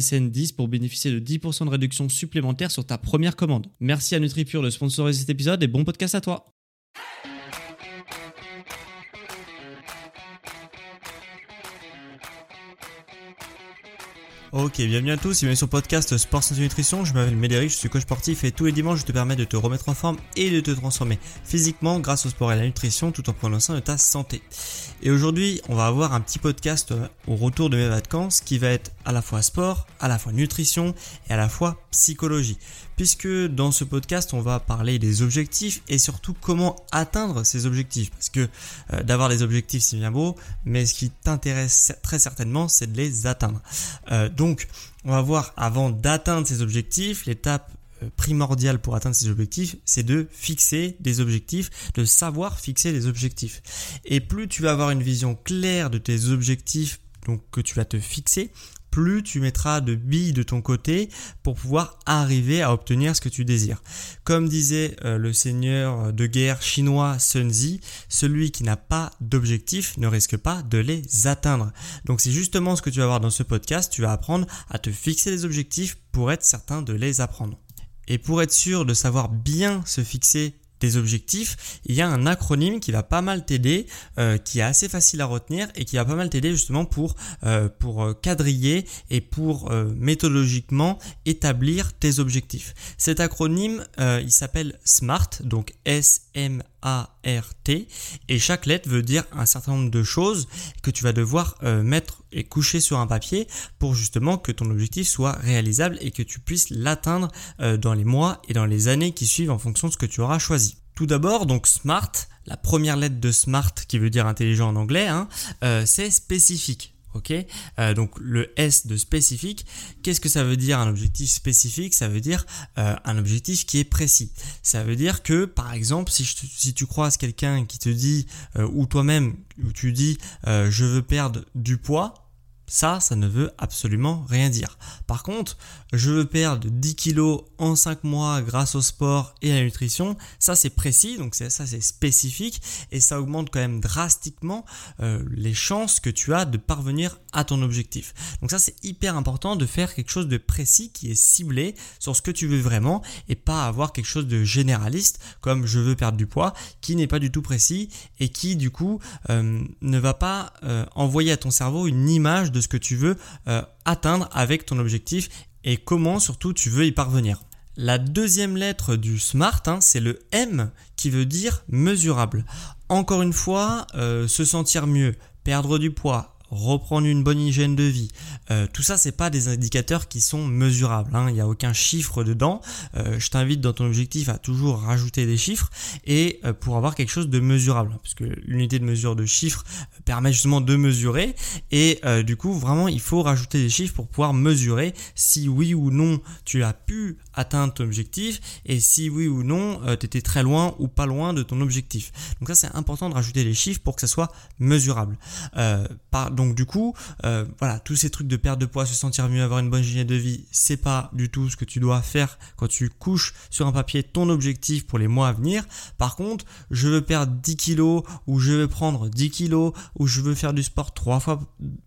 SSN 10 pour bénéficier de 10% de réduction supplémentaire sur ta première commande. Merci à NutriPure de sponsoriser cet épisode et bon podcast à toi. Ok, bienvenue à tous, bienvenue sur le podcast Sport Santé Nutrition. Je m'appelle Médéric, je suis coach sportif et tous les dimanches je te permets de te remettre en forme et de te transformer physiquement grâce au sport et à la nutrition tout en prenant soin de ta santé. Et aujourd'hui, on va avoir un petit podcast euh, au retour de mes vacances qui va être à la fois sport, à la fois nutrition et à la fois psychologie. Puisque dans ce podcast, on va parler des objectifs et surtout comment atteindre ces objectifs. Parce que euh, d'avoir des objectifs, c'est bien beau, mais ce qui t'intéresse très certainement, c'est de les atteindre. Euh, donc, on va voir avant d'atteindre ces objectifs, l'étape euh, primordiale pour atteindre ces objectifs, c'est de fixer des objectifs, de savoir fixer des objectifs. Et plus tu vas avoir une vision claire de tes objectifs donc que tu vas te fixer, plus tu mettras de billes de ton côté pour pouvoir arriver à obtenir ce que tu désires. Comme disait euh, le seigneur de guerre chinois Sun Tzu, celui qui n'a pas d'objectif ne risque pas de les atteindre. Donc c'est justement ce que tu vas voir dans ce podcast, tu vas apprendre à te fixer des objectifs pour être certain de les apprendre. Et pour être sûr de savoir bien se fixer des objectifs, il y a un acronyme qui va pas mal t'aider, euh, qui est assez facile à retenir et qui va pas mal t'aider justement pour, euh, pour euh, quadriller et pour méthodologiquement établir tes objectifs. Cet acronyme, il s'appelle SMART, donc S-M a-R-T et chaque lettre veut dire un certain nombre de choses que tu vas devoir euh, mettre et coucher sur un papier pour justement que ton objectif soit réalisable et que tu puisses l'atteindre euh, dans les mois et dans les années qui suivent en fonction de ce que tu auras choisi. Tout d'abord, donc SMART, la première lettre de SMART qui veut dire intelligent en anglais, hein, euh, c'est spécifique. Ok, euh, donc le S de spécifique, qu'est-ce que ça veut dire un objectif spécifique? Ça veut dire euh, un objectif qui est précis. Ça veut dire que, par exemple, si, si tu croises quelqu'un qui te dit, euh, ou toi-même, où tu dis, je veux perdre du poids, ça, ça ne veut absolument rien dire. Par contre, je veux perdre 10 kilos en 5 mois grâce au sport et à la nutrition, ça c'est précis, donc ça c'est spécifique et ça augmente quand même drastiquement euh, les chances que tu as de parvenir à ton objectif. Donc ça c'est hyper important de faire quelque chose de précis qui est ciblé sur ce que tu veux vraiment et pas avoir quelque chose de généraliste comme je veux perdre du poids qui n'est pas du tout précis et qui du coup euh, ne va pas euh, envoyer à ton cerveau une image de ce que tu veux euh, atteindre avec ton objectif et comment surtout tu veux y parvenir. La deuxième lettre du SMART, hein, c'est le M qui veut dire mesurable. Encore une fois, euh, se sentir mieux, perdre du poids, reprendre une bonne hygiène de vie. Euh, tout ça, c'est pas des indicateurs qui sont mesurables. Hein. Il n'y a aucun chiffre dedans. Euh, je t'invite dans ton objectif à toujours rajouter des chiffres et euh, pour avoir quelque chose de mesurable, hein, parce que l'unité de mesure de chiffres permet justement de mesurer et du coup, vraiment, il faut rajouter des chiffres pour pouvoir mesurer si oui ou non tu as pu atteindre ton objectif et si oui ou non tu étais très loin ou pas loin de ton objectif. Donc ça, c'est important de rajouter des chiffres pour que ça soit mesurable. Donc du coup, euh, voilà, tous ces trucs de perte de poids, se sentir mieux, avoir une bonne hygiène de vie, c'est pas du tout ce que tu dois faire quand tu couches sur un papier ton objectif pour les mois à venir. Par contre, je veux perdre 10 kilos ou je veux prendre 10 kilos ou je veux faire du sport trois fois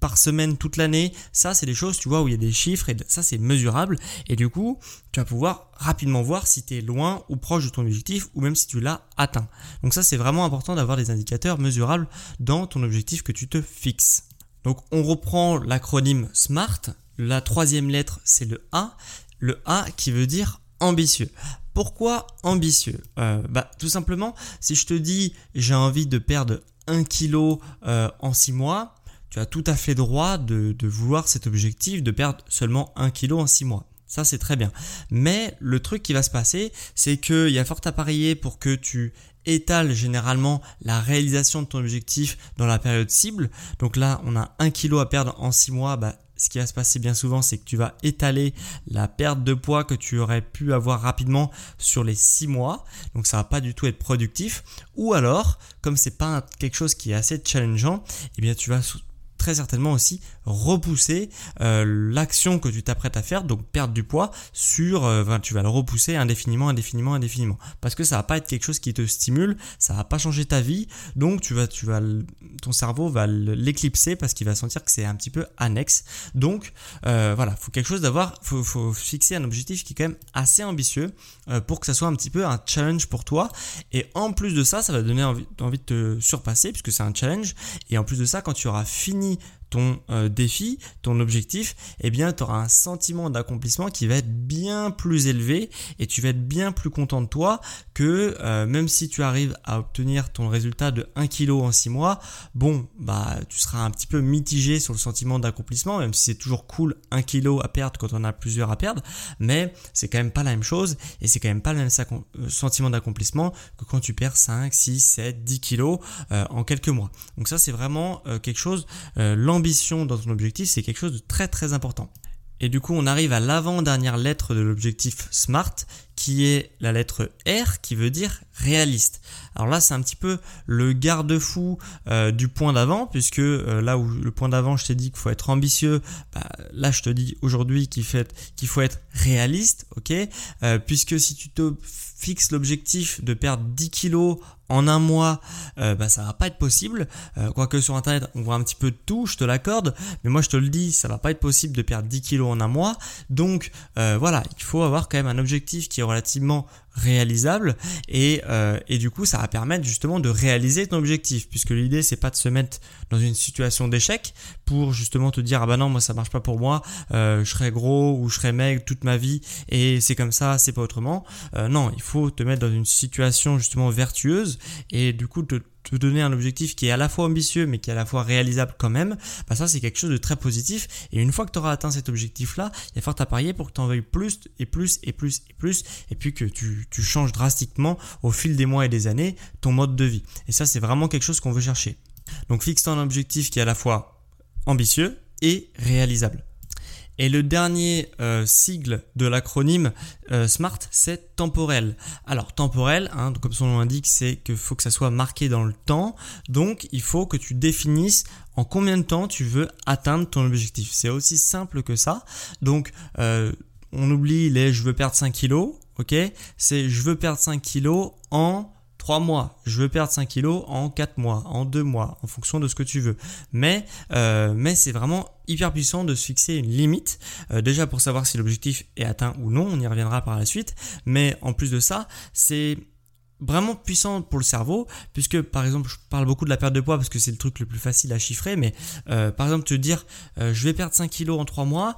par semaine toute l'année. Ça, c'est des choses, tu vois, où il y a des chiffres et ça, c'est mesurable. Et du coup, tu vas pouvoir rapidement voir si tu es loin ou proche de ton objectif ou même si tu l'as atteint. Donc ça, c'est vraiment important d'avoir des indicateurs mesurables dans ton objectif que tu te fixes. Donc on reprend l'acronyme SMART. la troisième lettre, c'est le A. Le A qui veut dire ambitieux. Pourquoi ambitieux? Euh, bah, Tout simplement, si je te dis j'ai envie de perdre 1 kg euh, en 6 mois, tu as tout à fait droit de, vouloir cet objectif de perdre seulement 1 kg en 6 mois. Ça, c'est très bien. Mais le truc qui va se passer, c'est qu'il y a fort à parier pour que tu étales généralement la réalisation de ton objectif dans la période cible. Donc là, on a 1 kg à perdre en 6 mois. Bah, ce qui va se passer bien souvent, c'est que tu vas étaler la perte de poids que tu aurais pu avoir rapidement sur les 6 mois. Donc ça va pas du tout être productif. Ou alors, comme c'est pas quelque chose qui est assez challengeant, eh bien tu vas très certainement aussi repousser euh, l'action que tu t'apprêtes à faire, donc perdre du poids, sur, euh, tu vas le repousser indéfiniment, indéfiniment, indéfiniment, parce que ça va pas être quelque chose qui te stimule, ça va pas changer ta vie, donc tu vas, tu vas, ton cerveau va l'éclipser parce qu'il va sentir que c'est un petit peu annexe. Donc euh, voilà, faut quelque chose d'avoir, faut, faut fixer un objectif qui est quand même assez ambitieux pour que ça soit un petit peu un challenge pour toi. Et en plus de ça, ça va donner envie, envie de te surpasser puisque c'est un challenge. Et en plus de ça, quand tu auras fini famille ton euh, défi, ton objectif, eh bien tu auras un sentiment d'accomplissement qui va être bien plus élevé et tu vas être bien plus content de toi que euh, même si tu arrives à obtenir ton résultat de 1 kg en 6 mois, bon, bah tu seras un petit peu mitigé sur le sentiment d'accomplissement, même si c'est toujours cool 1 kg à perdre quand on a plusieurs à perdre, mais c'est quand même pas la même chose et c'est quand même pas le même euh, sentiment d'accomplissement que quand tu perds 5, 6, 7, 10 kg en quelques mois. Donc ça c'est vraiment quelque chose, l'ambition dans ton objectif c'est quelque chose de très très important. Et du coup, on arrive à l'avant-dernière lettre de l'objectif SMART, qui est la lettre R, qui veut dire réaliste. Alors là, c'est un petit peu le garde-fou euh, du point d'avant, puisque euh, là où le point d'avant, je t'ai dit qu'il faut être ambitieux, bah, là, je te dis aujourd'hui qu'il faut être réaliste, ok? Euh, Puisque si tu te fixes l'objectif de perdre 10 kilos en un mois, euh, bah, ça va pas être possible. Euh, quoique sur internet, on voit un petit peu de tout, je te l'accorde, mais moi je te le dis, ça va pas être possible de perdre 10 kilos en un mois. Donc euh, voilà, il faut avoir quand même un objectif qui est relativement réalisable. Et, euh, et du coup ça va permettre justement de réaliser ton objectif puisque l'idée c'est pas de se mettre dans une situation d'échec pour justement te dire ah bah non moi ça marche pas pour moi euh, je serai gros ou je serai maigre toute ma vie et c'est comme ça c'est pas autrement. Euh, non il faut te mettre dans une situation justement vertueuse et du coup te te donner un objectif qui est à la fois ambitieux mais qui est à la fois réalisable quand même, bah ça c'est quelque chose de très positif. Et une fois que tu auras atteint cet objectif-là, il y a fort à parier pour que tu en veuilles plus et plus et plus et plus, et puis que tu, tu changes drastiquement au fil des mois et des années ton mode de vie. Et ça c'est vraiment quelque chose qu'on veut chercher. Donc fixe-toi un objectif qui est à la fois ambitieux et réalisable. Et le dernier euh, sigle de l'acronyme euh, SMART, c'est temporel. Alors temporel, hein, comme son nom l'indique, c'est qu'il faut que ça soit marqué dans le temps. Donc il faut que tu définisses en combien de temps tu veux atteindre ton objectif. C'est aussi simple que ça. Donc euh, on oublie les je veux perdre 5 kilos, ok? C'est je veux perdre 5 kilos en 3 mois, je veux perdre 5 kilos en 4 mois, en 2 mois, en fonction de ce que tu veux. Mais, euh, mais c'est vraiment hyper puissant de se fixer une limite, euh, déjà pour savoir si l'objectif est atteint ou non, on y reviendra par la suite, mais en plus de ça, c'est vraiment puissant pour le cerveau, puisque par exemple, je parle beaucoup de la perte de poids parce que c'est le truc le plus facile à chiffrer, mais euh, par exemple, te dire, je vais perdre 5 kilos en 3 mois,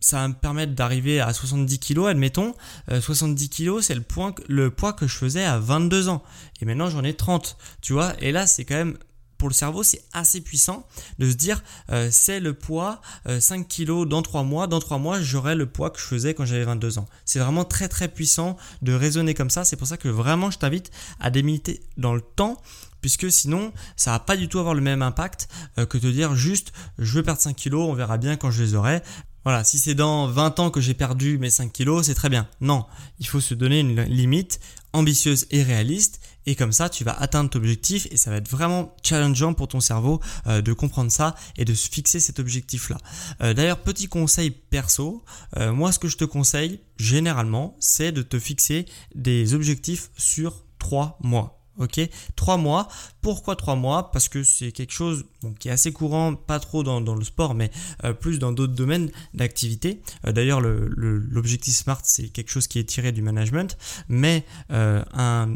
ça va me permettre d'arriver à 70 kg, admettons. 70 euh, kg, c'est le, poids que je faisais à 22 ans. Et maintenant, j'en ai 30, tu vois. Et là, c'est quand même pour le cerveau, c'est assez puissant de se dire euh, c'est le poids 5 euh, kg dans 3 mois. Dans 3 mois, j'aurai le poids que je faisais quand j'avais 22 ans. C'est vraiment très très puissant de raisonner comme ça. C'est pour ça que vraiment je t'invite à délimiter dans le temps puisque sinon ça va pas du tout avoir le même impact que te dire juste je veux perdre 5 kilos, on verra bien quand je les aurai. Voilà, si c'est dans 20 ans que j'ai perdu mes 5 kilos, c'est très bien. Non, il faut se donner une limite ambitieuse et réaliste et comme ça tu vas atteindre ton objectif et ça va être vraiment challengeant pour ton cerveau euh, de comprendre ça et de se fixer cet objectif là. Euh, d'ailleurs petit conseil perso, euh, moi ce que je te conseille généralement c'est de te fixer des objectifs sur 3 mois. Ok, trois mois. Pourquoi trois mois? Parce que c'est quelque chose qui est assez courant, pas trop dans, le sport, mais euh, plus dans d'autres domaines d'activité. Euh, d'ailleurs, l'objectif SMART, c'est quelque chose qui est tiré du management, mais euh, un,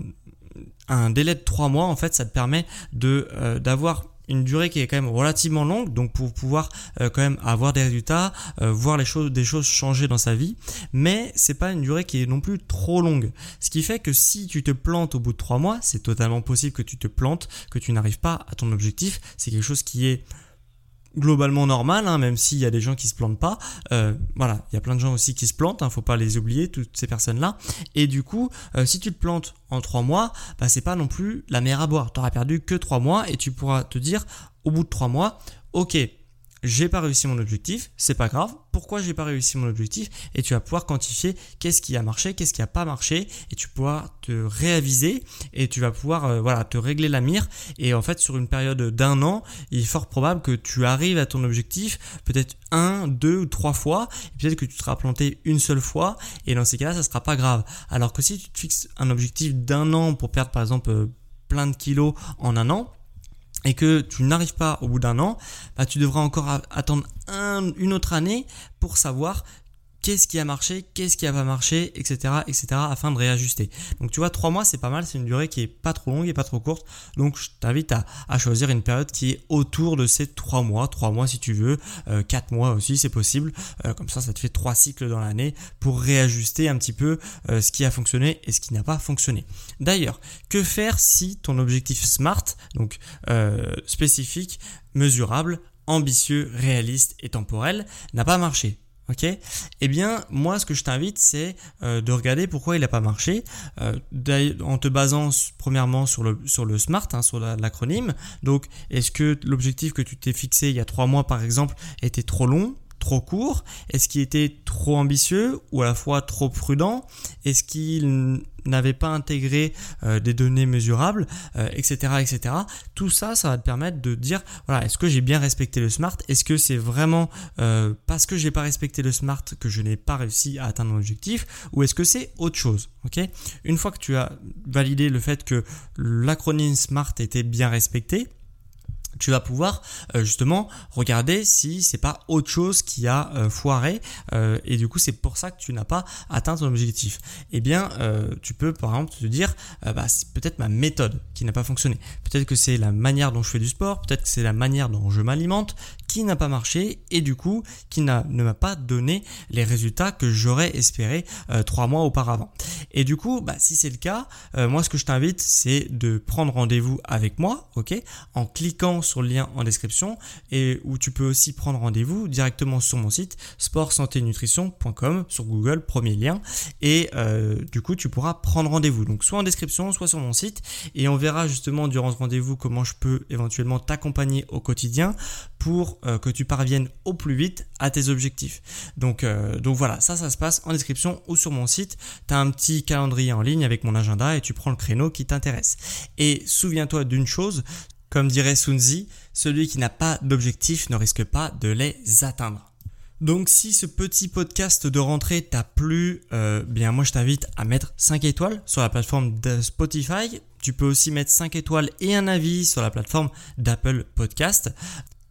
un, délai de trois mois, en fait, ça te permet de d'avoir une durée qui est quand même relativement longue, donc pour pouvoir euh, quand même avoir des résultats, euh, voir les choses, des choses changer dans sa vie, mais c'est pas une durée qui est non plus trop longue. Ce qui fait que si tu te plantes au bout de trois mois, c'est totalement possible que tu te plantes, que tu n'arrives pas à ton objectif. C'est quelque chose qui est globalement normal, hein, même s'il y a des gens qui se plantent pas. Euh, voilà, il y a plein de gens aussi qui se plantent, hein, faut pas les oublier, toutes ces personnes-là. Et du coup, euh, si tu te plantes en trois mois, bah, c'est pas non plus la mer à boire. Tu perdu que trois mois et tu pourras te dire au bout de trois mois, ok, j'ai pas réussi mon objectif, c'est pas grave. Pourquoi j'ai pas réussi mon objectif? Et tu vas pouvoir quantifier qu'est-ce qui a marché, qu'est-ce qui a pas marché, et tu pourras te réaviser et tu vas pouvoir euh, voilà te régler la mire. Et en fait, sur une période d'un an, il est fort probable que tu arrives à ton objectif peut-être un, deux ou trois fois. Peut-être que tu seras planté une seule fois, et dans ces cas-là, ça sera pas grave. Alors que si tu te fixes un objectif d'un an pour perdre par exemple euh, plein de kilos en un an, et que tu n'arrives pas au bout d'un an, bah, tu devras encore attendre une autre année pour savoir qu'est-ce qui a marché, qu'est-ce qui a pas marché, etc., etc., afin de réajuster. Donc tu vois, trois mois c'est pas mal, c'est une durée qui est pas trop longue et pas trop courte. Donc je t'invite à, choisir une période qui est autour de ces trois mois, trois mois si tu veux, euh, quatre mois aussi c'est possible. Euh, comme ça, ça te fait trois cycles dans l'année pour réajuster un petit peu euh, ce qui a fonctionné et ce qui n'a pas fonctionné. D'ailleurs, que faire si ton objectif SMART, donc spécifique, mesurable, ambitieux, réaliste et temporel, n'a pas marché? Ok. Eh bien, moi, ce que je t'invite, c'est euh, de regarder pourquoi il n'a pas marché, euh, en te basant premièrement sur le, sur le SMART, hein, sur l'acronyme. Donc, est-ce que l'objectif que tu t'es fixé il y a trois mois, par exemple, était trop long? Trop court Est-ce qu'il était trop ambitieux ou à la fois trop prudent Est-ce qu'il n'avait pas intégré euh, des données mesurables, etc., euh, etc. Tout ça, ça va te permettre de dire, voilà, est-ce que j'ai bien respecté le SMART? Est-ce que c'est vraiment euh, parce que j'ai pas respecté le SMART que je n'ai pas réussi à atteindre mon objectif Ou est-ce que c'est autre chose Ok? Une fois que tu as validé le fait que l'acronyme SMART était bien respecté, tu vas pouvoir euh, justement regarder si c'est pas autre chose qui a euh, foiré euh, et du coup c'est pour ça que tu n'as pas atteint ton objectif. Eh bien, tu peux par exemple te dire bah, c'est peut-être ma méthode qui n'a pas fonctionné. Peut-être que c'est la manière dont je fais du sport, peut-être que c'est la manière dont je m'alimente qui n'a pas marché et du coup qui ne m'a pas donné les résultats que j'aurais espéré trois mois auparavant. Et du coup, bah, si c'est le cas, moi ce que je t'invite c'est de prendre rendez-vous avec moi, ok, en cliquant sur le lien en description et où tu peux aussi prendre rendez-vous directement sur mon site sport-santé-nutrition.com sur Google, premier lien. Et euh, du coup, tu pourras prendre rendez-vous. Donc soit en description, soit sur mon site. Et on verra justement durant ce rendez-vous comment je peux éventuellement t'accompagner au quotidien pour euh, que tu parviennes au plus vite à tes objectifs. Donc, euh, donc voilà, ça, ça se passe en description ou sur mon site. Tu as un petit calendrier en ligne avec mon agenda et tu prends le créneau qui t'intéresse. Et souviens-toi d'une chose, comme dirait Sunzi, celui qui n'a pas d'objectif ne risque pas de les atteindre. Donc si ce petit podcast de rentrée t'a plu, euh, bien moi je t'invite à mettre 5 étoiles sur la plateforme de Spotify. Tu peux aussi mettre 5 étoiles et un avis sur la plateforme d'Apple Podcast.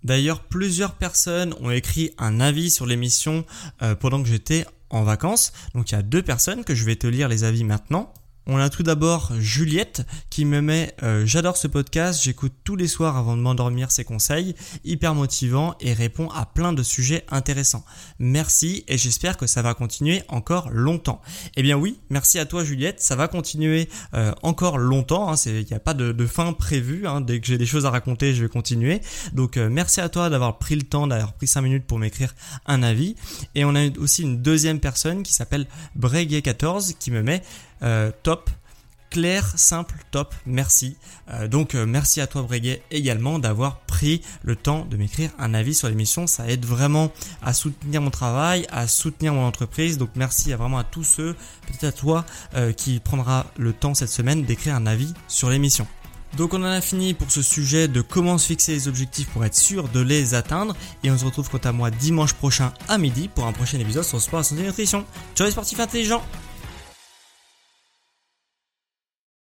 D'ailleurs, plusieurs personnes ont écrit un avis sur l'émission euh, pendant que j'étais en vacances. Donc il y a deux personnes que je vais te lire les avis maintenant. On a tout d'abord Juliette qui me met euh, J'adore ce podcast, j'écoute tous les soirs avant de m'endormir ses conseils, hyper motivant et répond à plein de sujets intéressants. Merci et j'espère que ça va continuer encore longtemps. Eh bien oui, merci à toi Juliette, ça va continuer euh, encore longtemps, hein, il n'y a pas de, fin prévue, hein. dès que j'ai des choses à raconter je vais continuer. Donc euh, merci à toi d'avoir pris le temps, d'avoir pris 5 minutes pour m'écrire un avis. Et on a aussi une deuxième personne qui s'appelle Breguet14 qui me met euh, top. Clair, simple, top, merci. Euh, donc euh, merci à toi Breguet également d'avoir pris le temps de m'écrire un avis sur l'émission. Ça aide vraiment à soutenir mon travail, à soutenir mon entreprise. Donc merci à vraiment à tous ceux, peut-être à toi, qui prendra le temps cette semaine d'écrire un avis sur l'émission. Donc on en a fini pour ce sujet de comment se fixer les objectifs pour être sûr de les atteindre. Et on se retrouve quant à moi dimanche prochain à midi pour un prochain épisode sur sport, la santé et nutrition. Ciao les sportifs intelligents